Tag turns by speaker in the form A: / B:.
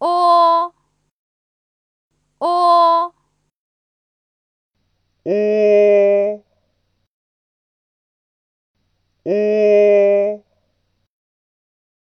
A: おお
B: おお